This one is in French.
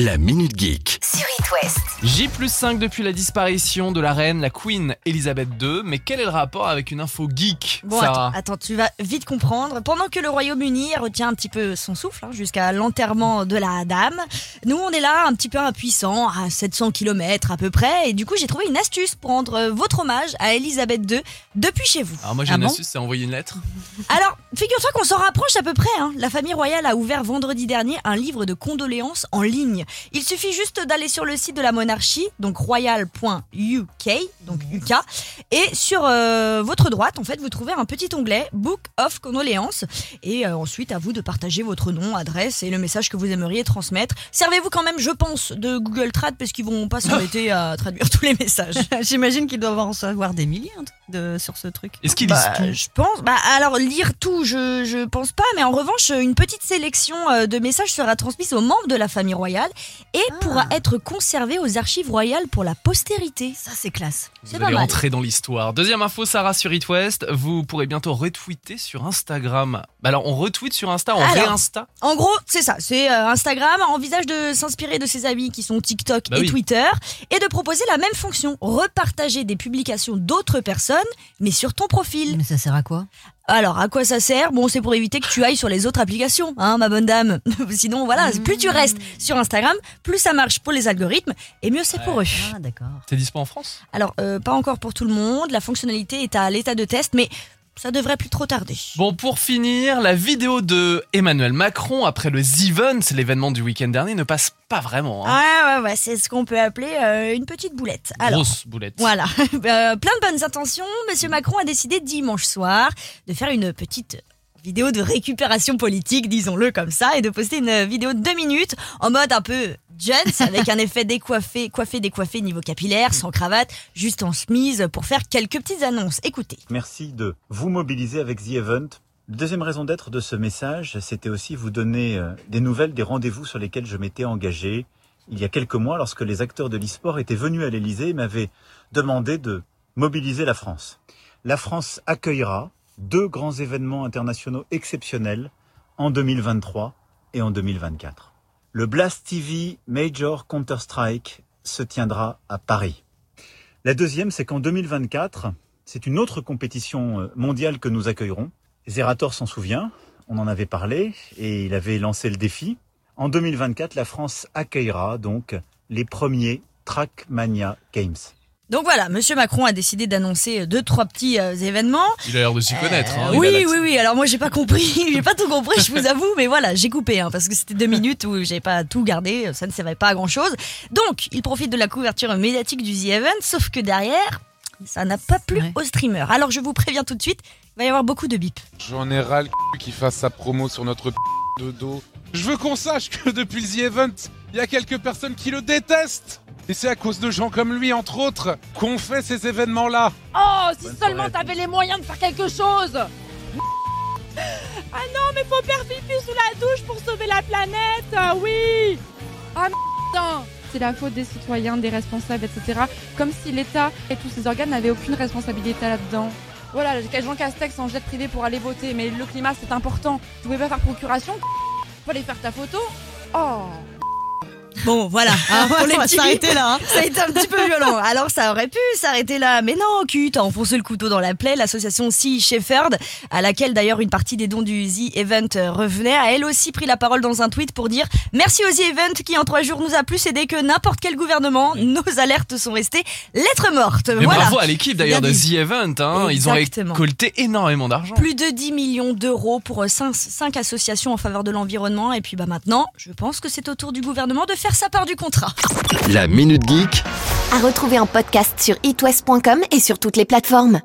La Minute Geek. Sur It West. J plus 5 depuis la disparition de la reine, la Queen Elizabeth II. Mais quel est le rapport avec une info geek, Bon, Sarah attends, attends, tu vas vite comprendre. Pendant que le Royaume-Uni retient un petit peu son souffle hein, jusqu'à l'enterrement de la dame, nous on est là un petit peu impuissants, à 700 km à peu près. Et du coup, j'ai trouvé une astuce pour rendre euh, votre hommage à Elisabeth II depuis chez vous. Alors moi j'ai Ah une bon astuce, c'est envoyer une lettre. Alors, figure-toi qu'on s'en rapproche à peu près. hein. La famille royale a ouvert vendredi dernier un livre de condoléances en ligne. Il suffit juste d'aller sur le site de la monarchie, donc royal.uk, donc UK, et sur euh, votre droite, en fait, vous trouvez un petit onglet Book of Condoléances. Et euh, ensuite, à vous de partager votre nom, adresse et le message que vous aimeriez transmettre. Servez-vous quand même, je pense, de Google Trad parce qu'ils vont pas s'embêter à traduire tous les messages. J'imagine qu'ils doivent en recevoir des milliers de, sur ce truc. Est-ce qu'ils Bah, lisent tout? je pense. Bah, alors lire tout, je je pense pas, mais en revanche, une petite sélection euh, de messages sera transmise aux membres de la famille royale et Ah. pourra être conservée aux archives royales pour la postérité. Ça, c'est classe. C'est Vous allez mal. entrer dans l'histoire. Deuxième info, Sarah sur It West. Vous pourrez bientôt retweeter sur Instagram. Bah alors on retweet sur Insta, on Alors. réinsta. En gros, c'est ça. C'est euh, Instagram envisage de s'inspirer de ses amis qui sont TikTok Bah et oui. Twitter et de proposer la même fonction, repartager des publications d'autres personnes, mais sur ton profil. Mais ça sert à quoi? Alors, à quoi ça sert? Bon, c'est pour éviter que tu ailles sur les autres applications, hein, ma bonne dame. Sinon, voilà, plus tu restes sur Instagram, plus ça marche pour les algorithmes, et mieux c'est pour eux. Ah, d'accord. T'es dispo en France? Alors, euh, pas encore pour tout le monde, la fonctionnalité est à l'état de test, mais ça devrait plus trop tarder. Bon, pour finir, la vidéo de Emmanuel Macron après le Z-Event, l'événement du week-end dernier, ne passe pas vraiment. hein. Ouais, ouais, ouais, c'est ce qu'on peut appeler euh, une petite boulette. Alors, Grosse boulette. Voilà, Euh, plein de bonnes intentions. Monsieur Macron a décidé dimanche soir de faire une petite vidéo de récupération politique, disons-le comme ça, et de poster une vidéo de deux minutes en mode un peu Jones, avec un effet décoiffé, coiffé, décoiffé niveau capillaire, sans cravate, juste en chemise, pour faire quelques petites annonces. Écoutez. Merci de vous mobiliser avec The Event. Deuxième raison d'être de ce message, c'était aussi vous donner euh, des nouvelles des rendez-vous sur lesquels je m'étais engagé il y a quelques mois lorsque les acteurs de l'e-sport étaient venus à l'Elysée et m'avaient demandé de mobiliser la France. La France accueillera deux grands événements internationaux exceptionnels en 2023 et en 2024. Le Blast TV Major Counter-Strike se tiendra à Paris. La deuxième, c'est qu'en 2024, c'est une autre compétition euh, mondiale que nous accueillerons. Zerator s'en souvient, on en avait parlé et il avait lancé le défi. En 2024, la France accueillera donc les premiers Trackmania Games. Donc voilà, Monsieur Macron a décidé d'annoncer deux, trois petits euh, événements. Il a l'air de s'y connaître. hein, oui, oui, oui. Alors moi, j'ai pas compris, j'ai pas tout compris, je vous avoue, mais voilà, j'ai coupé hein, parce que c'était deux minutes où j'ai pas tout gardé, ça ne servait pas à grand chose. Donc, il profite de la couverture médiatique du The Event, sauf que derrière, ça n'a pas plu Ouais. aux streamers. Alors, je vous préviens tout de suite, il va y avoir beaucoup de bips. J'en ai ras le cul qu'il fasse sa promo sur notre p de dos. Je veux qu'on sache que depuis le The Event, il y a quelques personnes qui le détestent. Et c'est à cause de gens comme lui, entre autres, qu'on fait ces événements-là. Oh, si Bonne seulement t'avais les moyens de faire quelque chose Ah non, mais faut faire pipi sous la douche pour sauver la planète Ah oui Ah putain C'est la faute des citoyens, des responsables, etc. Comme si l'État et tous ses organes n'avaient aucune responsabilité là-dedans. Voilà, Jean Castex en jet privé pour aller voter, mais le climat c'est important. Tu pouvais pas faire procuration Faut aller faire ta photo Oh Bon, voilà, hein, pour les On va petits s'arrêter là. hein. Ça a été un petit peu violent. Alors ça aurait pu s'arrêter là, mais non, Cut a enfoncé le couteau dans la plaie. L'association Sea Shepherd, à laquelle d'ailleurs une partie des dons du The Event revenait, a elle aussi pris la parole dans un tweet pour dire merci au The Event qui en trois jours nous a plus aidé que n'importe quel gouvernement. Nos alertes sont restées lettres mortes. Mais voilà. bravo à l'équipe d'ailleurs de. The Event. Hein. Ils ont récolté énormément d'argent. Plus de 10 millions d'euros pour 5, associations en faveur de l'environnement. Et puis bah maintenant, je pense que c'est au tour du gouvernement de faire sa part du contrat. La Minute Geek. À retrouver en podcast sur itwest.com et sur toutes les plateformes.